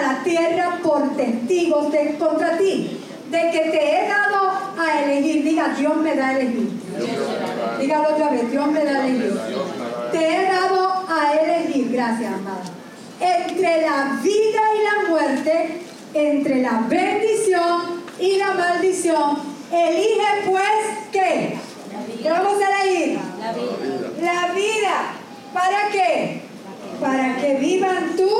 a la tierra por testigos de, contra ti, de que te he dado a elegir. Diga, Dios me da a elegir. Dígalo otra vez, Dios me da a elegir. Te he dado a elegir, gracias, amada. Entre la vida y la muerte, entre la bendición y la maldición, elige pues qué? ¿Qué vamos a elegir? La vida. La vida. ¿Para qué? Para que vivan tú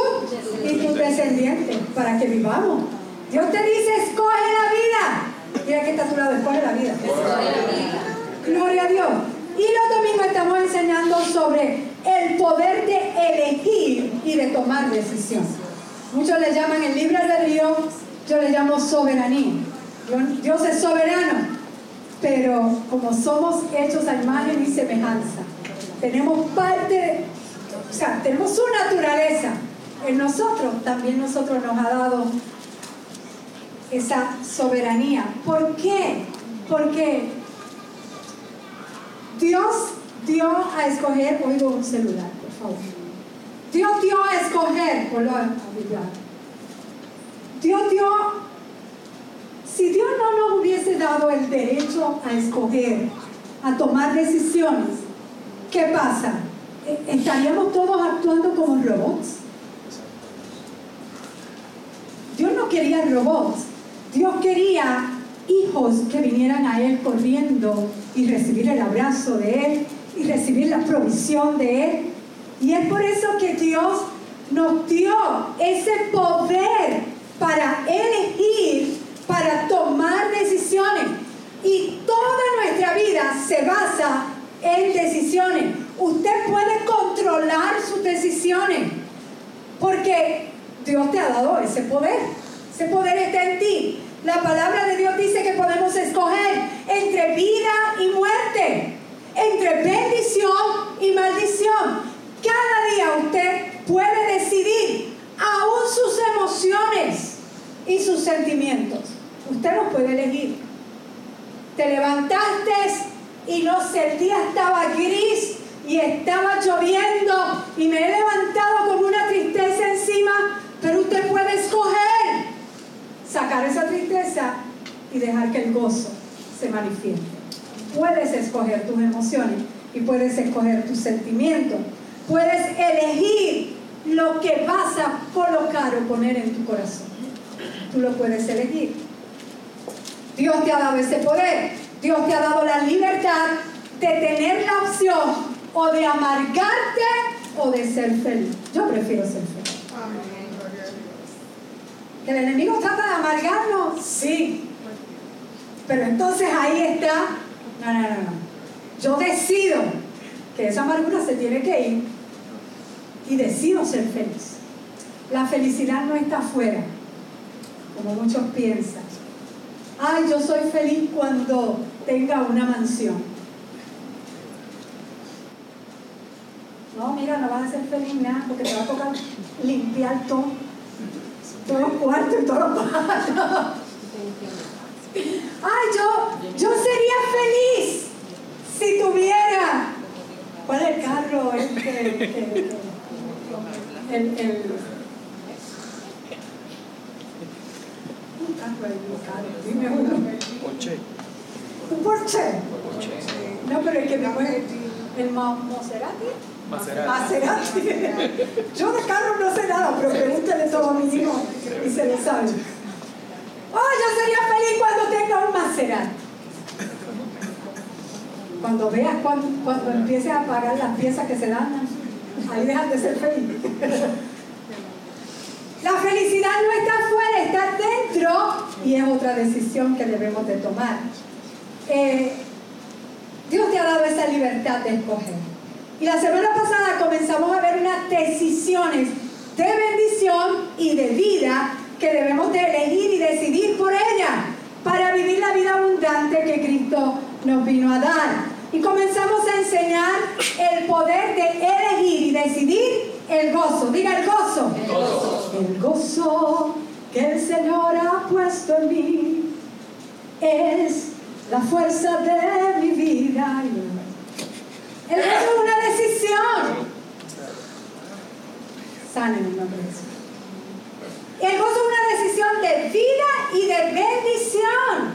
y tus descendientes. Para que vivamos. Dios te dice, escoge la vida. Mira que está a tu lado, escoge la vida. Gloria a Dios. Y los domingos estamos enseñando sobre el poder de elegir y de tomar decisión. Muchos le llaman el libre albedrío, yo le llamo soberanía. Dios es soberano, pero como somos hechos a imagen y semejanza, tenemos parte, o sea, tenemos su naturaleza en nosotros, también nosotros nos ha dado esa soberanía. ¿Por qué? Porque Dios dio a escoger, oigo un celular, por favor. Dios dio a escoger, lo Dios dio, si Dios no nos hubiese dado el derecho a escoger, a tomar decisiones, ¿qué pasa? ¿Estaríamos todos actuando como robots? Dios no quería robots, Dios quería hijos que vinieran a Él corriendo y recibir el abrazo de Él y recibir la provisión de Él. Y es por eso que Dios nos dio ese poder para elegir, para tomar decisiones. Y toda nuestra vida se basa en decisiones. Usted puede controlar sus decisiones porque Dios te ha dado ese poder. Ese poder está en ti. La palabra de Dios dice que podemos escoger entre vida y muerte, entre bendición y maldición. Cada día usted puede decidir aún sus emociones y sus sentimientos. Usted los puede elegir. Te levantaste y no sé, el día estaba gris y estaba lloviendo y me he levantado con una tristeza encima, pero usted puede escoger sacar esa tristeza y dejar que el gozo se manifieste. Puedes escoger tus emociones y puedes escoger tus sentimientos. Puedes elegir lo que vas a colocar o poner en tu corazón. Tú lo puedes elegir. Dios te ha dado ese poder. Dios te ha dado la libertad de tener la opción o de amargarte o de ser feliz. Yo prefiero ser feliz. ¿Que el enemigo trata de amargarnos? Sí. Pero entonces ahí está. No, no, no, no. Yo decido que esa amargura se tiene que ir y decido ser feliz. La felicidad no está afuera, como muchos piensan. Ay, yo soy feliz cuando tenga una mansión. No, mira, no vas a ser feliz nada porque te va a tocar limpiar todo todo cuarto y todo Ay, yo, yo sería feliz si tuviera. ¿Cuál es el carro? El, el, el, un carro dime uno. Porsche. ¿Un Porsche? No, pero el que me mueve, el Maserati. Maserati. Yo de carro no sé nada, pero pregúntale todo a mi hijo y se le sabe. Oh, yo sería feliz cuando tenga un Maserati. Cuando veas, cuando, cuando empieces a pagar las piezas que se dan, ahí dejan de ser feliz. La felicidad no está afuera, está dentro y es otra decisión que debemos de tomar. eh, Dios te ha dado esa libertad de escoger. Y la semana pasada comenzamos a ver unas decisiones de bendición y de vida que debemos de elegir y decidir por ella para vivir la vida abundante que Cristo nos vino a dar. Y comenzamos a enseñar el poder de elegir y decidir el gozo. Diga el gozo. El gozo, el gozo que el Señor ha puesto en mí es la fuerza de mi vida. El gozo es una decisión. Sana en el nombre de Jesús. El gozo es una decisión de vida y de bendición.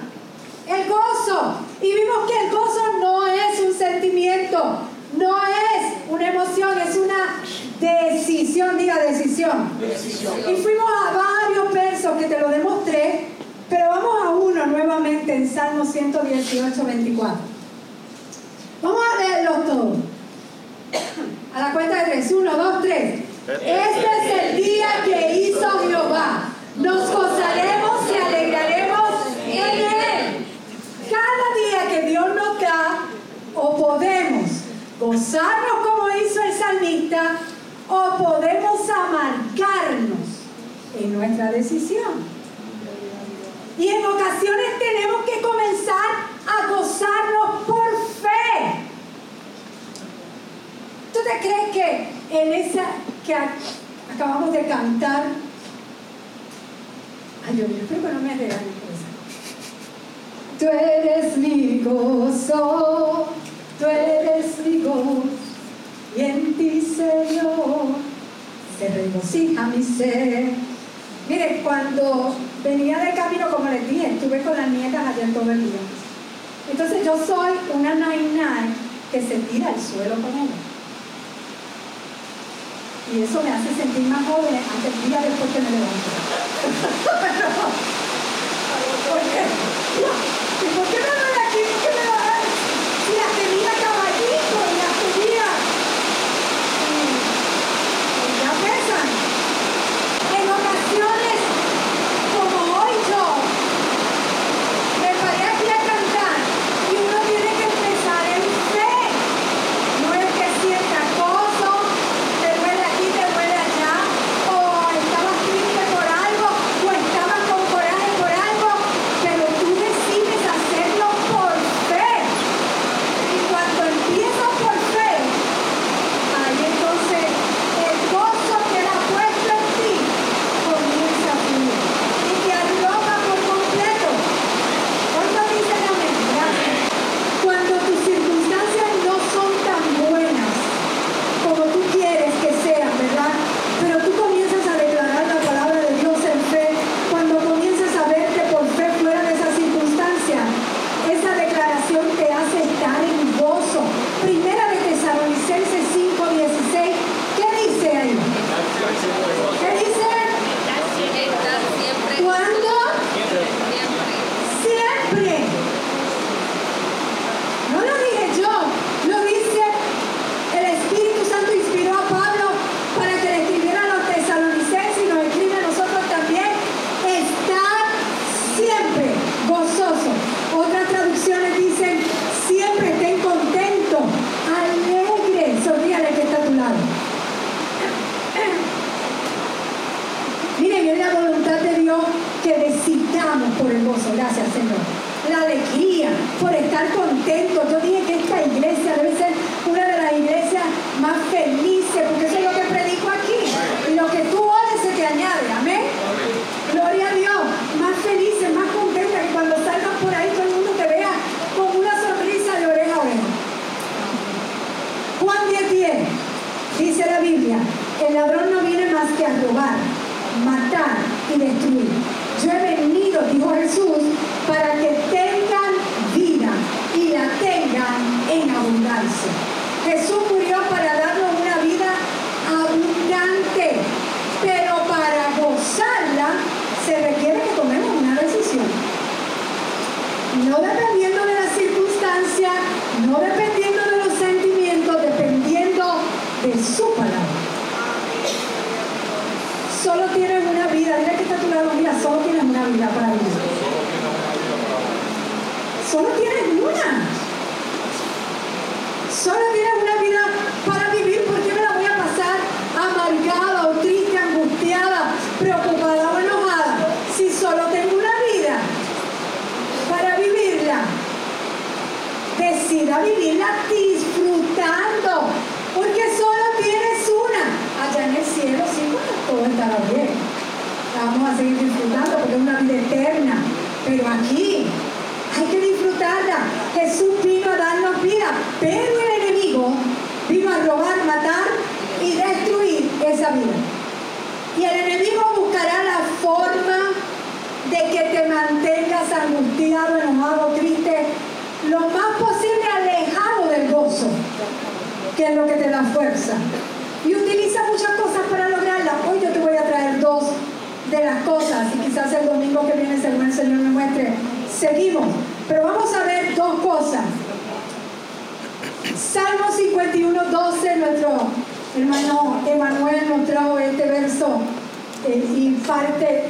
El gozo. Y vimos que el gozo no es un sentimiento, no es una emoción, es una decisión, diga decisión. Y fuimos a varios versos que te lo demostré, pero vamos a uno nuevamente en Salmo 118, 24. Vamos a leerlos todos. A la cuenta de tres. Uno, dos, tres. Este es el día que hizo Jehová. Nos gozaremos y alegraremos en él. Cada día que Dios nos da, o podemos gozarnos como hizo el salmista, o podemos amargarnos en nuestra decisión. Y en ocasiones tenemos que comenzar a gozarnos por fe. ¿Tú te crees que en esa que acabamos de cantar, ay mío, espero que no me eso. Tú eres mi gozo, tú eres mi gozo, y en ti, Señor, se regocija mi ser. Mire, cuando venía de camino, como les dije, estuve con las nietas allá todo el día. Entonces yo soy una nainai que se tira al suelo con ella. Y eso me hace sentir más joven hasta el día después que me levanto. ¿Por qué? ¿Y por qué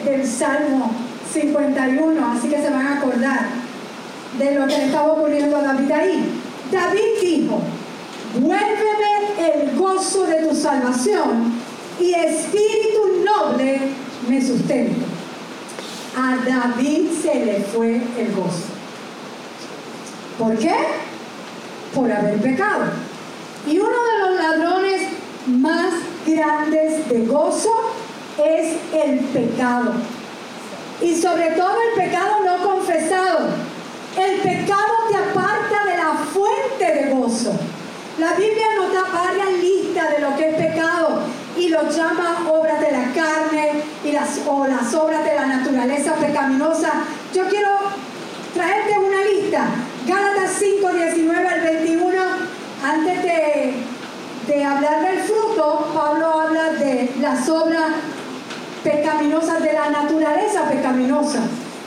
del Salmo 51, así que se van a acordar de lo que le estaba ocurriendo a David ahí. David dijo, vuélveme el gozo de tu salvación y espíritu noble me sustenta. A David se le fue el gozo. ¿Por qué? Por haber pecado. Y uno de los ladrones más grandes de gozo es el pecado. Y sobre todo el pecado no confesado. El pecado te aparta de la fuente de gozo. La Biblia nos da varias listas de lo que es pecado y lo llama obras de la carne y las, o las obras de la naturaleza pecaminosa. Yo quiero traerte una lista. Gálatas 5, 19 al 21. Antes de, de hablar del fruto, Pablo habla de las obras pecaminosas de la naturaleza pecaminosa.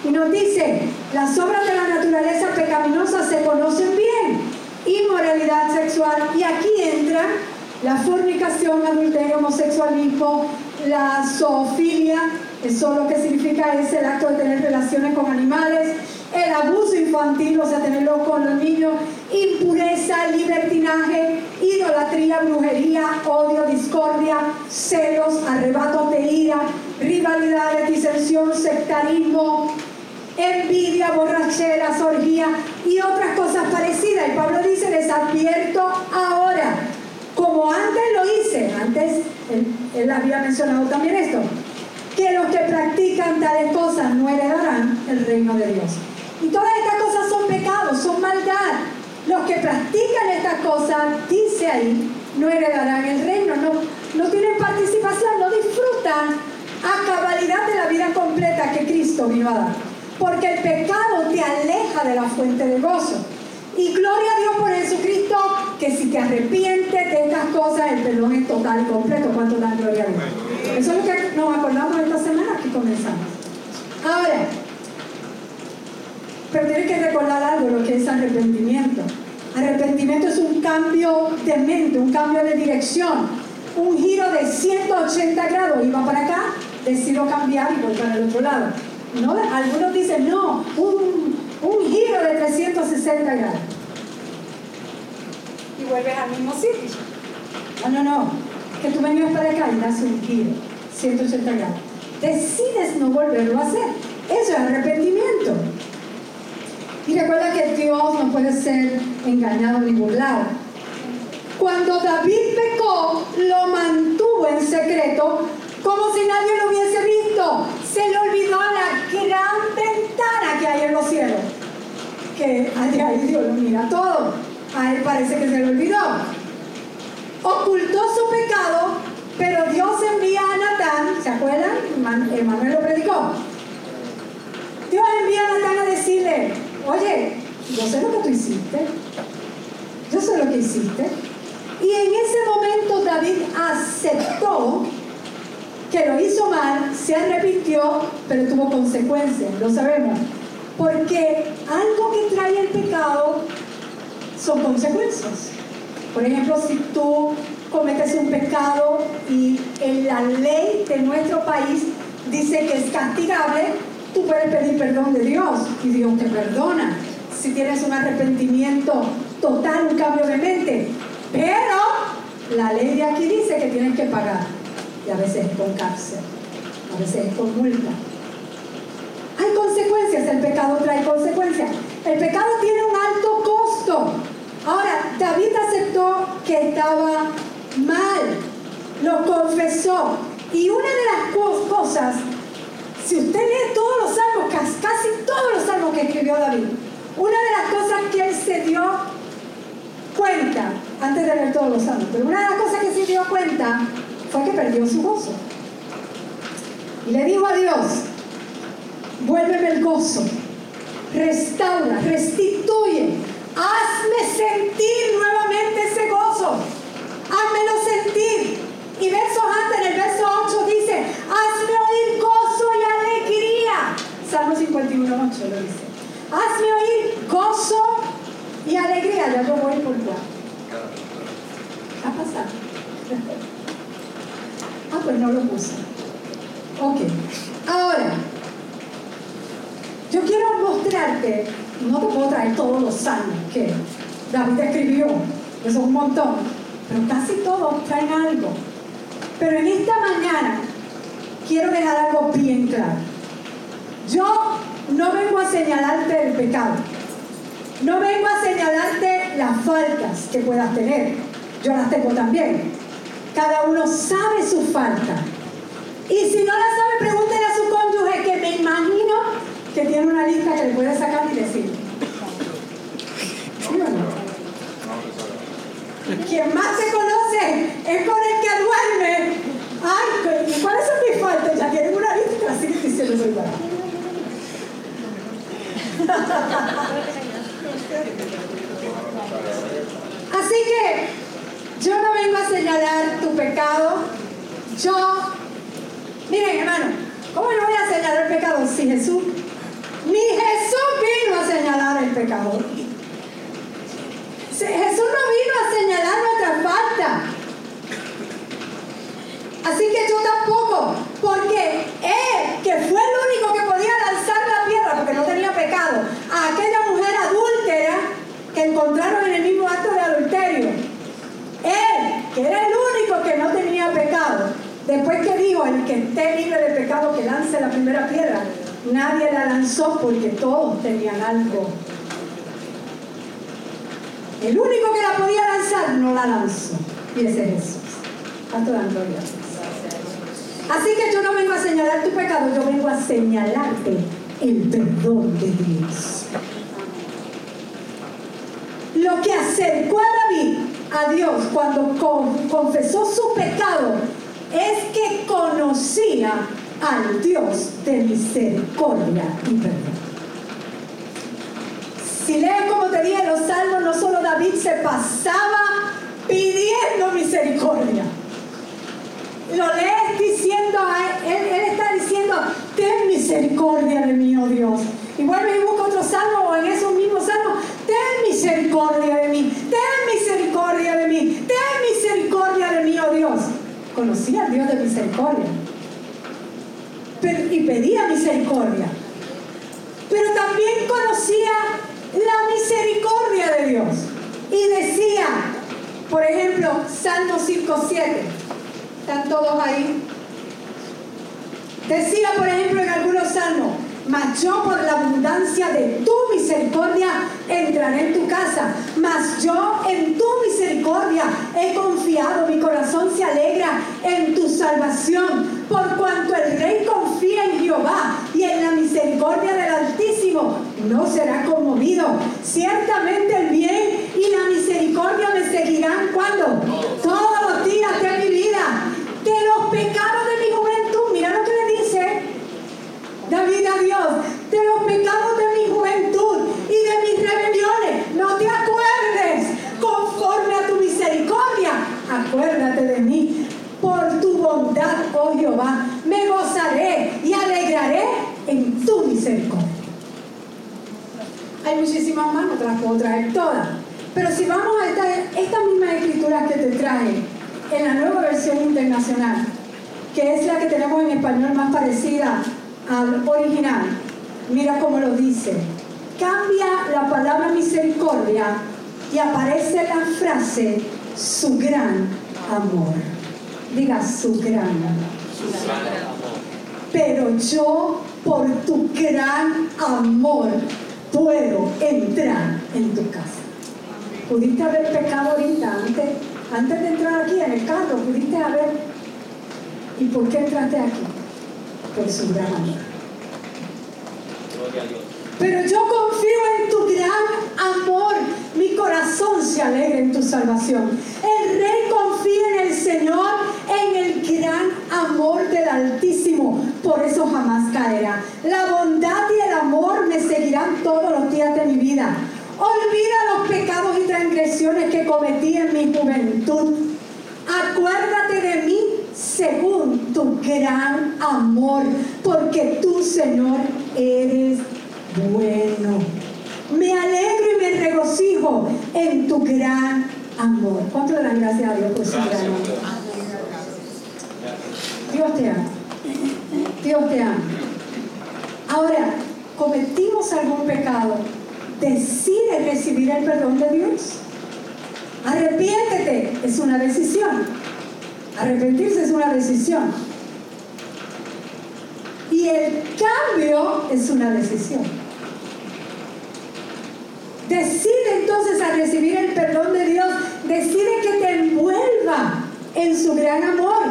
Y nos dice, las obras de la naturaleza pecaminosa se conocen bien. Inmoralidad sexual. Y aquí entra la fornicación, adulterio, homosexualismo, la zoofilia, eso lo que significa es el acto de tener relaciones con animales, el abuso infantil, o sea, tenerlo con los niños, impureza, libertinaje, idolatría, brujería, odio, discordia, celos, arrebatos de ira, rivalidades, disensión, sectarismo, envidia, borrachera, orgía y otras cosas parecidas. Y Pablo dice, les advierto ahora, como antes lo hice, antes él, él había mencionado también esto, que los que practican tales cosas no heredarán el reino de Dios. Y todas estas cosas son pecados, son maldad. Los que practican estas cosas, dice ahí, no heredarán el reino, no, no tienen participación, no disfrutan a cabalidad de la vida completa que Cristo vino a dar. Porque el pecado te aleja de la fuente de gozo. Y gloria a Dios por Jesucristo, que si te arrepientes de estas cosas, el perdón es total y completo. ¿Cuánto dan gloria a Dios? Eso es lo que nos acordamos esta semana que comenzamos. Ahora, pero tienes que recordar algo, lo que es arrepentimiento. Arrepentimiento es un cambio de mente, un cambio de dirección, un giro de 180 grados. Iba para acá, decido cambiar y voy para el otro lado. ¿No? Algunos dicen, no, un, un giro de 360 grados. Y vuelves al mismo sitio. No, no, no. Que tú vengas para acá y das un giro, 180 grados. Decides no volverlo a hacer. Eso es arrepentimiento. Y recuerda que Dios no puede ser engañado ni burlado. Cuando David pecó, lo mantuvo en secreto como si nadie lo hubiese visto. Se le olvidó la gran ventana que hay en los cielos. Que allá ahí Dios lo mira todo. A él parece que se le olvidó. Ocultó su pecado, pero Dios envía a Natán, ¿se acuerdan? Emanuel lo predicó. Dios envía a Natán a decirle, oye, yo sé lo que tú hiciste. Yo sé lo que hiciste. Y en ese momento David aceptó que lo hizo mal, se arrepintió, pero tuvo consecuencias, lo sabemos. Porque algo que trae el pecado son consecuencias. Por ejemplo, si tú cometes un pecado y en la ley de nuestro país dice que es castigable, tú puedes pedir perdón de Dios y Dios te perdona. si tienes un arrepentimiento total, un cambio de mente. Pero la ley de aquí dice que tienes que pagar. Y a veces es con cárcel, a veces es con multa. Hay consecuencias, el pecado trae consecuencias. El pecado tiene un alto costo. Ahora, David aceptó que estaba mal, lo confesó. Y una de las cosas, si usted lee todos los salmos, casi todos los salmos que escribió David, una de las cosas que él se dio cuenta, antes de leer todos los salmos, pero una de las cosas que se dio cuenta fue que perdió su gozo. Y le dijo a Dios, vuélveme el gozo, restaura, restituye, hazme sentir nuevamente ese gozo, házmelo sentir. Y verso antes, en el verso 8 dice, hazme oír gozo y alegría. Salmo 51, 8 lo dice. Hazme oír gozo y alegría. Ya yo voy por cuál. ¿Ha pasado? ah, pues no lo puse. Ok. Ahora, yo quiero mostrarte, no te puedo traer todos los salmos que David escribió, que son un montón, pero casi todos traen algo. Pero en esta mañana quiero dejar algo bien claro. Yo no vengo a señalarte el pecado. No vengo a señalarte las faltas que puedas tener. Yo las tengo también. Cada uno sabe su falta. Y si no la sabe, pregúntele a su cónyuge que me imagino que tiene una lista que le puede sacar y decir. Quien más se conoce es con el que duerme. Ay, ¿y cuáles son mis faltas? Ya tienen una lista, así que diciendo soy para. Así que yo no vengo a señalar tu pecado. Yo, miren hermano, ¿cómo no voy a señalar el pecado si Jesús, ni Jesús vino a señalar el pecado? Jesús no vino a señalar nuestra falta. Así que yo tampoco, porque Él, que fue el único que podía porque no tenía pecado, a aquella mujer adúltera que encontraron en el mismo acto de adulterio, Él, que era el único que no tenía pecado, después que dijo, el que esté libre de pecado que lance la primera piedra, nadie la lanzó porque todos tenían algo el único que la podía lanzar no la lanzó. Y ese es Jesús. Tanto. Así que yo no vengo a señalar tu pecado, yo vengo a señalarte el perdón de Dios. Lo que acercó a David a Dios cuando confesó su pecado es que conocía al Dios de misericordia y perdón. Si lees como te dije los salmos, no solo David se pasaba pidiendo misericordia. Lo lees diciendo, él, él está diciendo, ten misericordia de mí, oh Dios. Y vuelve y busca otro salmo o en esos mismos salmos, ten misericordia de mí, ten misericordia de mí, ten misericordia de mí, oh Dios. Conocía al Dios de misericordia. y pedía misericordia. Pero también conocía la misericordia de Dios. Y decía, por ejemplo, Salmo 5.7, están todos ahí. Decía, por ejemplo, en algunos salmos, mas yo por la abundancia de tu misericordia entraré en tu casa, mas yo en tu misericordia he confiado, mi corazón se alegra en tu salvación, por cuanto el rey confía en Jehová y en la misericordia del Altísimo no será conmovido. Ciertamente el bien y la misericordia me seguirán cuando todos los días de mi vida, de pecados de mi juventud. Mira lo que le dice David a Dios, de los pecados de mi juventud y de mis rebeliones. No te acuerdes conforme a tu misericordia. Acuérdate de mí por tu bondad, oh Jehová. Me gozaré y alegraré en tu misericordia. Hay muchísimas más, no te las puedo traer todas. Pero si vamos a esta, esta misma escritura que te traje en la nueva versión internacional, que es la que tenemos en español más parecida al original, mira cómo lo dice. cambia la palabra misericordia y aparece la frase su gran amor. Diga su gran amor. Pero yo por tu gran amor puedo entrar en tu casa. Pudiste haber pecado ahorita, antes, antes de entrar aquí en el carro, pudiste haber... ¿Y por qué entraste aquí? Por su gran amor. Pero yo confío en tu gran amor. Mi corazón se alegra en tu salvación. El rey confía en el Señor, en el gran amor del Altísimo. Por eso jamás caerá. La bondad y el amor me seguirán todos los días de mi vida. Olvida los pecados y transgresiones que cometí en mi juventud. Acuérdate de mí según tu gran amor, porque tú, Señor, eres bueno. Me alegro y me regocijo en tu gran amor. ¿Cuánto le dan gracias a Dios por su gran amor? Dios te ama. Dios te ama. Ahora, cometimos algún pecado, decide recibir el perdón de Dios. Arrepiéntete, es una decisión. Arrepentirse es una decisión. Y el cambio es una decisión. Decide entonces a recibir el perdón de Dios. Decide que te envuelva en su gran amor.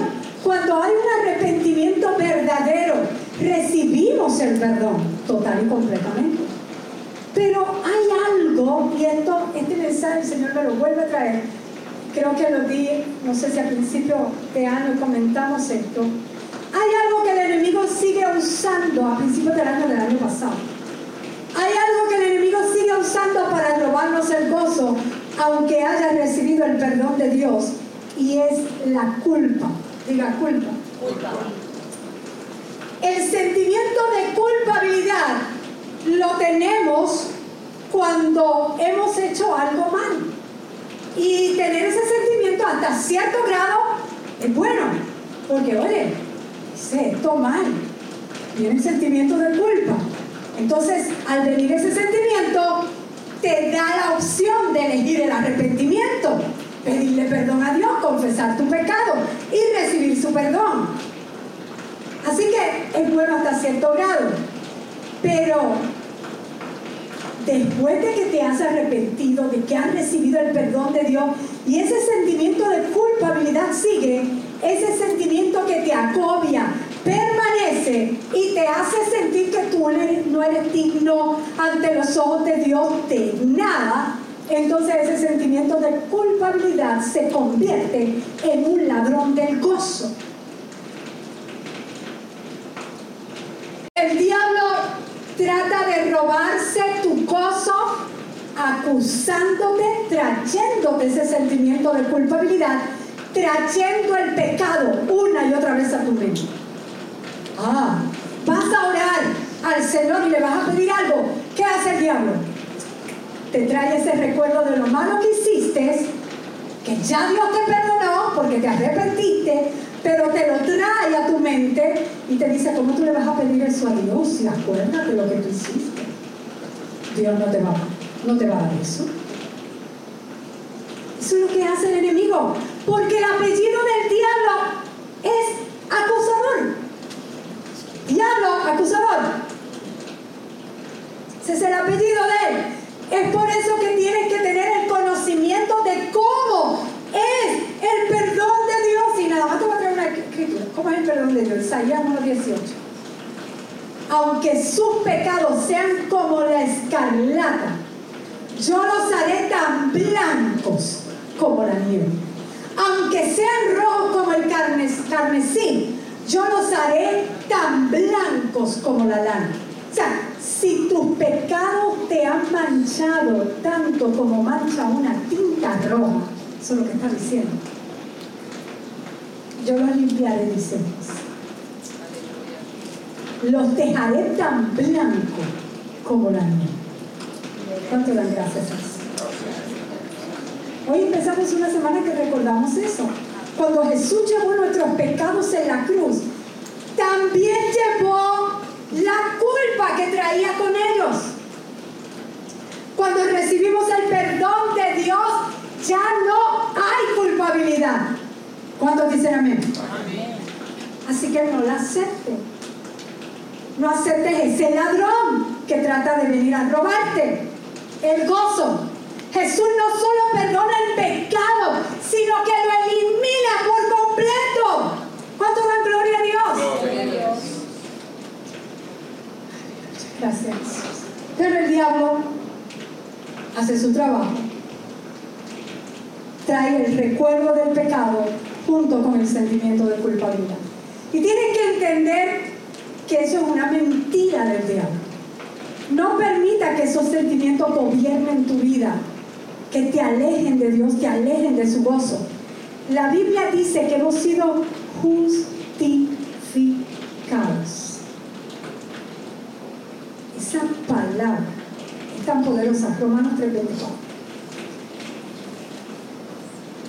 Cuando hay un arrepentimiento verdadero, recibimos el perdón total y completamente. Pero hay algo, y esto, este mensaje el Señor me lo vuelve a traer. Creo que lo di, no sé si al principio de año comentamos esto. Hay algo que el enemigo sigue usando a principios del año del año pasado. Hay algo que el enemigo sigue usando para robarnos el gozo, aunque haya recibido el perdón de Dios, y es la culpa. Diga culpa. Culpa. El sentimiento de culpabilidad lo tenemos cuando hemos hecho algo mal. Y tener ese sentimiento hasta cierto grado es bueno, porque oye, hice esto mal. Viene el sentimiento de culpa. Entonces, al venir ese sentimiento, te da la opción de elegir el arrepentimiento, pedirle perdón a Dios, confesar tu pecado y recibir su perdón. Así que es bueno hasta cierto grado. Pero después de que te has arrepentido, de que has recibido el perdón de Dios y ese sentimiento de culpabilidad sigue, ese sentimiento que te acobia, permanece y te hace sentir que tú no eres digno ante los ojos de Dios de nada, entonces ese sentimiento de culpabilidad se convierte en un ladrón del gozo. El diablo trata de robarse tu gozo acusándote, trayéndote ese sentimiento de culpabilidad, trayendo el pecado una y otra vez a tu mente. Ah, vas a orar al Señor y le vas a pedir algo. ¿Qué hace el diablo? Te trae ese recuerdo de lo malo que hiciste, que ya Dios te perdonó porque te arrepentiste, pero te lo trae a tu mente y te dice, ¿cómo tú le vas a pedir eso a Dios? Si acuérdate lo que tú hiciste. Dios no te va, no te va a dar eso. Eso es lo que hace el enemigo, porque el apellido del diablo es acusador. Diablo, acusador. Ese es el apellido de él. Es por eso que tienes que tener el conocimiento de cómo es el perdón de Dios. Y nada más te voy a traer una escritura. ¿Cómo es el perdón de Dios? Isaías 1.18. Aunque sus pecados sean como la escarlata, yo los haré tan blancos como la nieve. Aunque sean rojos como el carmesí, yo los haré tan blancos como la lana. O sea, si tus pecados te han manchado tanto como mancha una tinta roja, eso es lo que está diciendo yo los limpiaré, dice. Los dejaré tan blancos como la nieve. ¿Cuánto dan gracias Hoy empezamos una semana que recordamos eso. Cuando Jesús llevó nuestros pecados en la cruz, también llevó la culpa que traía con ellos. Cuando recibimos el perdón de Dios, ya no hay culpabilidad. ¿Cuántos dicen amén? Así que no la acepte. No aceptes ese ladrón que trata de venir a robarte el gozo. Jesús no solo perdona el pecado, sino que lo elimina por completo. ¿Cuánto dan gloria a Dios? Gloria a Dios. Gracias. Pero el diablo hace su trabajo. Trae el recuerdo del pecado junto con el sentimiento de culpabilidad. Y tienes que entender que eso es una mentira del diablo. No permita que esos sentimientos gobiernen tu vida, que te alejen de Dios, te alejen de su gozo. La Biblia dice que hemos sido justificados. Esa palabra es tan poderosa, Romanos 3:24.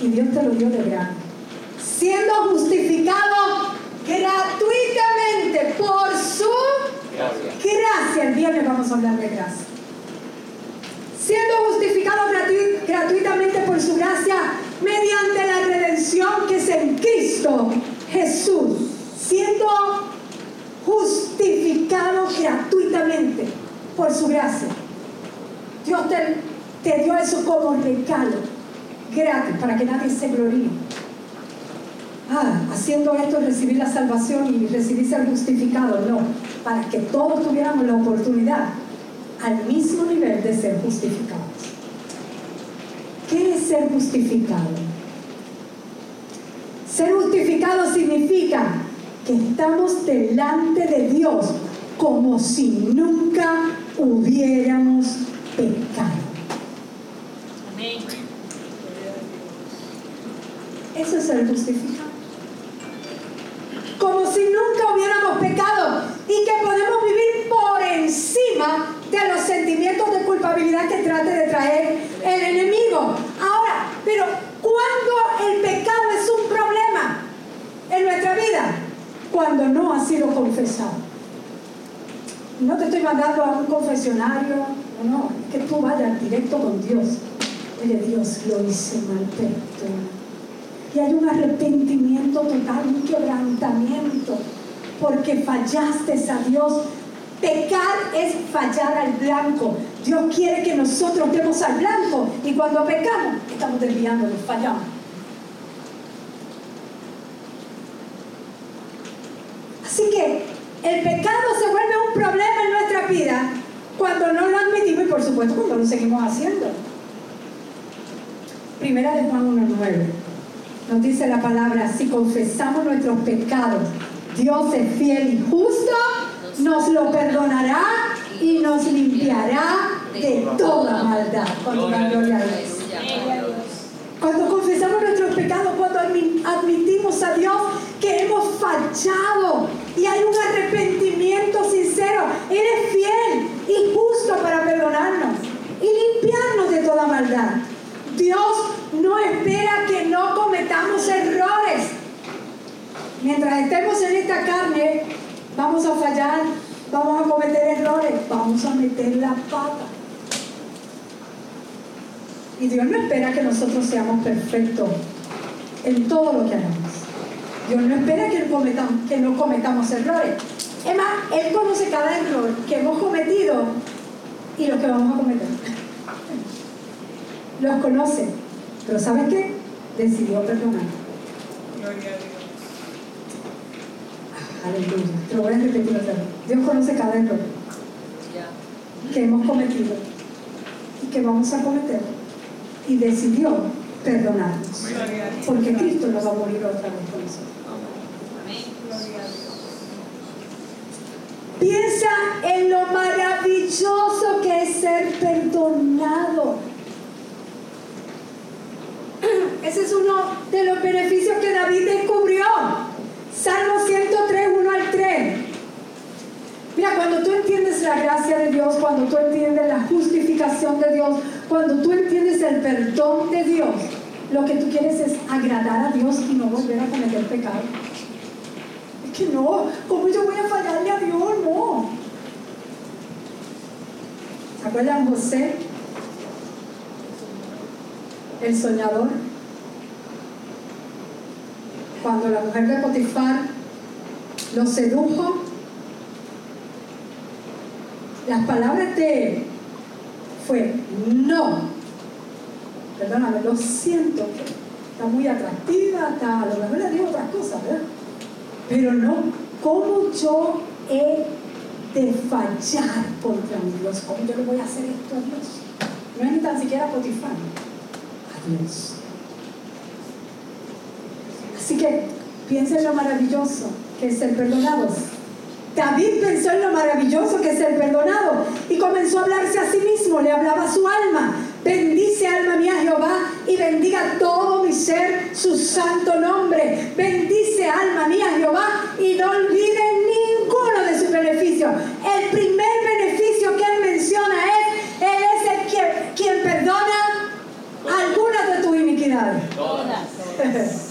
Y Dios te lo dio de grano. Siendo justificado gratuitamente por su gracia. El viernes vamos a hablar de gracia. Siendo justificado gratuitamente por su gracia mediante la redención que es en Cristo Jesús. Siendo justificado gratuitamente por su gracia. Dios te, te dio eso como regalo, gratis, para que nadie se gloríe ah, haciendo esto recibir la salvación y recibir ser justificado. No, para que todos tuviéramos la oportunidad al mismo nivel de ser justificados. ¿Qué es ser justificado? Ser justificado significa que estamos delante de Dios como si nunca hubiéramos pecado. Amén. Eso es ser justificado como si nunca hubiéramos pecado y que podemos vivir por encima de los sentimientos de culpabilidad que trate de traer el enemigo. Ahora, pero ¿cuándo el pecado es un problema en nuestra vida? Cuando no ha sido confesado. No te estoy mandando a un confesionario, no, que tú vayas directo con Dios. Oye, Dios, lo hice mal, perdón hay un arrepentimiento total, un quebrantamiento, porque fallaste a Dios. Pecar es fallar al blanco. Dios quiere que nosotros demos al blanco y cuando pecamos estamos desviándonos, fallamos. Así que el pecado se vuelve un problema en nuestra vida cuando no lo admitimos y por supuesto cuando lo seguimos haciendo. Primera de Juan 1.9 nos dice la palabra, si confesamos nuestros pecados, Dios es fiel y justo, nos lo perdonará y nos limpiará de toda maldad. Cuando confesamos nuestros pecados, cuando admitimos a Dios que hemos fallado y hay un arrepentimiento sincero, Él es fiel y justo para perdonarnos y limpiarnos de toda maldad. Dios no espera que no cometamos errores. Mientras estemos en esta carne, vamos a fallar, vamos a cometer errores, vamos a meter la pata. Y Dios no espera que nosotros seamos perfectos en todo lo que hagamos. Dios no espera que, cometamos, que no cometamos errores. Es más, Él conoce cada error que hemos cometido y los que vamos a cometer. Los conoce. Pero ¿sabes qué? Decidió perdonar. Gloria a Dios. Ah, aleluya. Te lo voy a repetir otra vez. Dios conoce cada error que hemos cometido y que vamos a cometer. Y decidió perdonarnos. Porque Cristo nos va a morir otra vez con nosotros. Piensa en lo maravilloso que es ser perdonado. Ese es uno de los beneficios que David descubrió. Salmo 103, 1 al 3. Mira, cuando tú entiendes la gracia de Dios, cuando tú entiendes la justificación de Dios, cuando tú entiendes el perdón de Dios, lo que tú quieres es agradar a Dios y no volver a cometer pecado. Es que no, ¿cómo yo voy a fallarle a Dios? No. ¿Se acuerdan José? el soñador. Cuando la mujer de Potifar lo sedujo, las palabras de él fue no. Perdóname, lo siento, está muy atractiva, está, a lo mejor le digo otras cosas, ¿verdad? Pero no, ¿cómo yo he de fallar contra Dios? ¿Cómo yo le voy a hacer esto a Dios? No es ni tan siquiera Potifar, a Dios. Así que piensen lo maravilloso que es ser perdonados. David pensó en lo maravilloso que es ser perdonado y comenzó a hablarse a sí mismo, le hablaba a su alma. Bendice alma mía Jehová y bendiga todo mi ser su santo nombre. Bendice alma mía Jehová y no olvide ninguno de sus beneficios. El primer beneficio que él menciona es, Él es el quien, quien perdona algunas de tus iniquidades. Todas.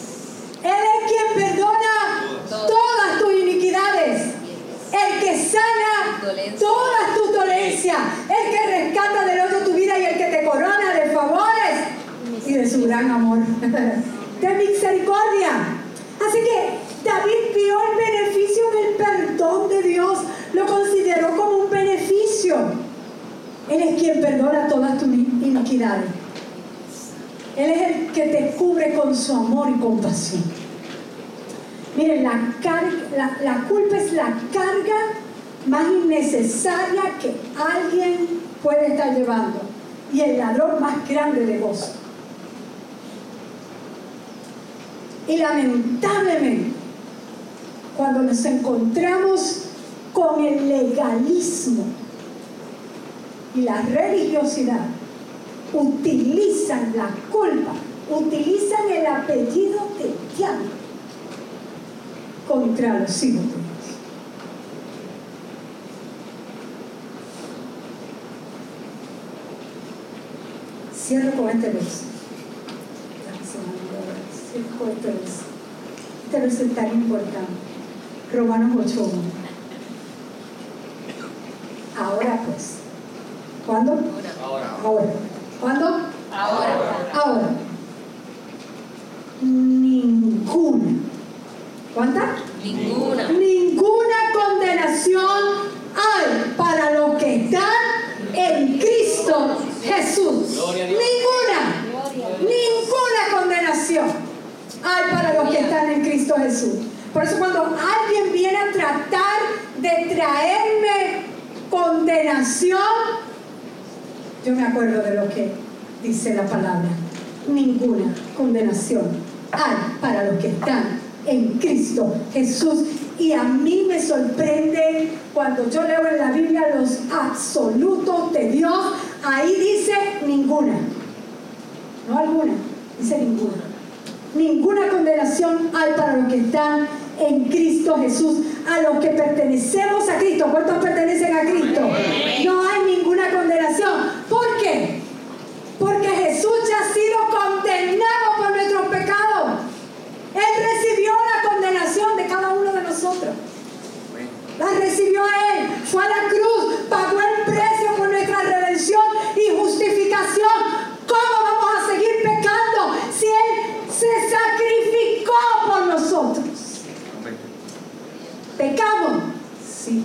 Él es quien perdona todas tus iniquidades. El que sana todas tus dolencias. El que rescata del otro tu vida y el que te corona de favores y de su gran amor. De misericordia. Así que David vio el beneficio del perdón de Dios. Lo consideró como un beneficio. Él es quien perdona todas tus iniquidades. Él es el que te cubre con su amor y compasión. Miren, la, la, culpa es la carga más innecesaria que alguien puede estar llevando y el ladrón más grande de gozo. Y lamentablemente, cuando nos encontramos con el legalismo y la religiosidad, utilizan la culpa, utilizan el apellido de diablo contra los hijos. Cierro con este verso. Verso. Este verso es tan importante. Romanos 8. Ahora pues. ¿Cuándo? Ahora. Ahora. ¿Cuándo? Ahora. Ahora. Ninguna. ¿Cuánta? Ninguna. Ninguna condenación hay para los que están en Cristo Jesús. Gloria a Dios. Ninguna. Ninguna condenación hay para los que están en Cristo Jesús. Por eso cuando alguien viene a tratar de traerme condenación, yo me acuerdo de lo que dice la palabra. Ninguna condenación hay para los que están en Cristo Jesús. Y a mí me sorprende cuando yo leo en la Biblia los absolutos de Dios. Ahí dice ninguna. No alguna, dice ninguna. Ninguna condenación hay para los que están en Cristo Jesús. A los que pertenecemos a Cristo. ¿Cuántos pertenecen a Cristo? No hay ninguna condenación. ¿Por qué? Porque Jesús ya ha condenado por nuestros pecados. Él recibió la condenación de cada uno de nosotros. La recibió Él. Fue a la cruz. Pagó el precio por nuestra redención y justificación. ¿Cómo vamos a seguir pecando si Él se sacrificó por nosotros? ¿Pecamos? Sí.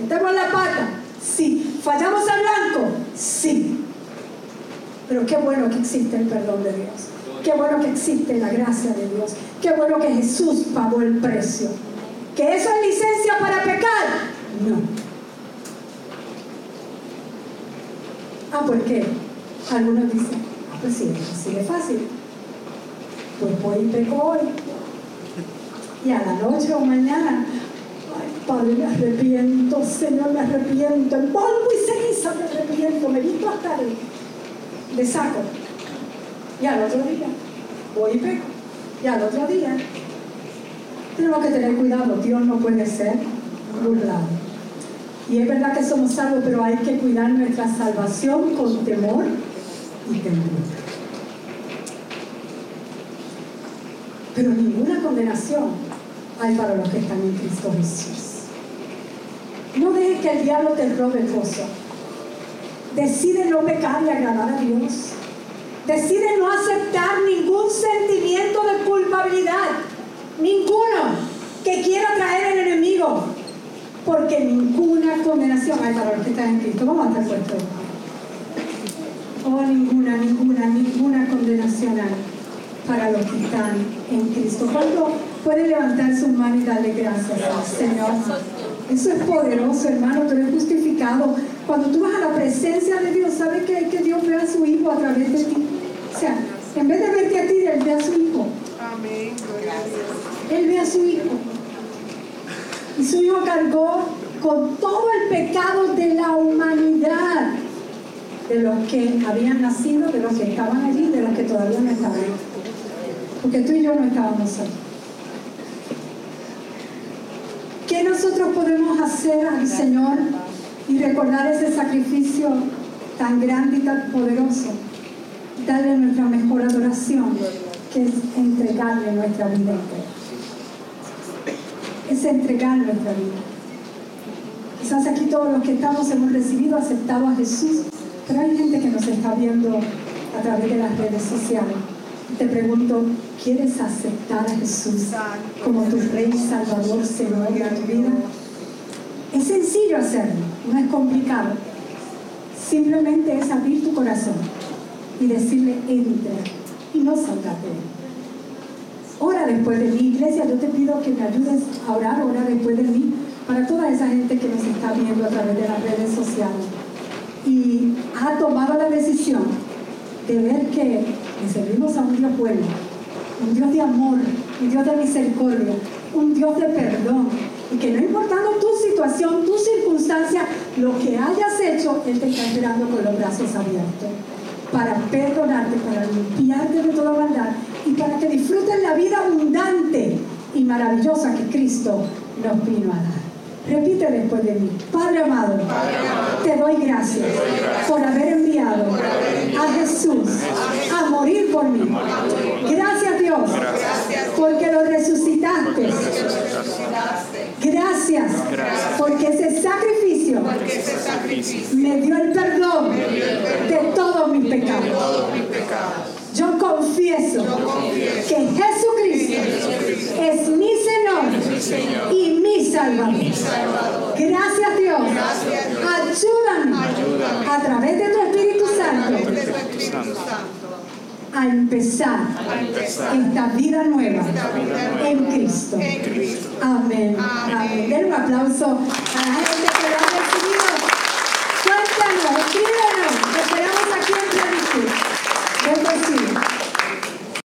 ¿Metemos la pata? Sí. ¿Fallamos al blanco? Sí. Pero qué bueno que existe el perdón de Dios. Qué bueno que existe la gracia de Dios. Qué bueno que Jesús pagó el precio. ¿Que eso es licencia para pecar? No. Ah, ¿por qué? Algunos dicen, ah, pues sí, así de fácil. Pues voy y peco hoy. Y a la noche o mañana, ay, Padre, me arrepiento, Señor, me arrepiento. En polvo y ceniza me arrepiento. Me visto hasta de, de saco. Y al otro día, voy y peco. Y al otro día, tenemos que tener cuidado. Dios no puede ser burlado. Y es verdad que somos salvos, pero hay que cuidar nuestra salvación con temor y temor. Pero ninguna condenación hay para los que están en Cristo Jesús. No dejes que el diablo te robe el gozo. Decide no pecar y agradar a Dios. decide no aceptar ningún sentimiento de culpabilidad, ninguno que quiera traer el enemigo, porque ninguna condenación hay para los que están en Cristo. Vamos a estar puestos. Oh, ninguna, ninguna, ninguna condenación hay para los que están en Cristo. ¿Cuánto puede levantar su mano y darle gracias Señor? Eso es poderoso, hermano. Tú eres justificado. Cuando tú vas a la presencia de Dios, ¿sabes que, que Dios ve a su Hijo a través de ti? O sea, en vez de verte a ti, Él ve a su Hijo. Amén. Dios. Él ve a su Hijo. Y su Hijo cargó con todo el pecado de la humanidad, de los que habían nacido, de los que estaban allí, de los que todavía no estaban. Porque tú y yo no estábamos ahí. ¿Qué nosotros podemos hacer al Señor y recordar ese sacrificio tan grande y tan poderoso? Darle nuestra mejor adoración, que es entregarle nuestra vida. Es entregar nuestra vida. Quizás aquí todos los que estamos hemos recibido, aceptado a Jesús, pero hay gente que nos está viendo a través de las redes sociales. Te pregunto, ¿quieres aceptar a Jesús como tu Rey, Salvador, Señor de tu vida? Es sencillo hacerlo, no es complicado. Simplemente es abrir tu corazón y decirle, entra y no salgate de él. Ora después de mí, iglesia, yo te pido que me ayudes a orar, ora después de mí, para toda esa gente que nos está viendo a través de las redes sociales y ha tomado la decisión de ver que le servimos a un Dios bueno, un Dios de amor, un Dios de misericordia, un Dios de perdón, y que no importando tu situación, tu circunstancia, lo que hayas hecho, Él te está esperando con los brazos abiertos para perdonarte, para limpiarte de toda maldad y para que disfrutes la vida abundante y maravillosa que Cristo nos vino a dar. Repite después de mí. Padre amado, te doy gracias por haber enviado a Jesús a morir por mí. Gracias Dios, porque lo resucitaste. Gracias, porque ese sacrificio me dio el perdón de todos mis de pecados. todos mis pecados. Yo confieso que Jesucristo es mi Señor y mi Salvador. Gracias Dios. Ayúdame a través de tu Espíritu Santo A empezar esta vida nueva en Cristo. En Cristo. Amén. Amén. Den un aplauso a la gente que lo ha recibido. Cuéntanos, escríbenos.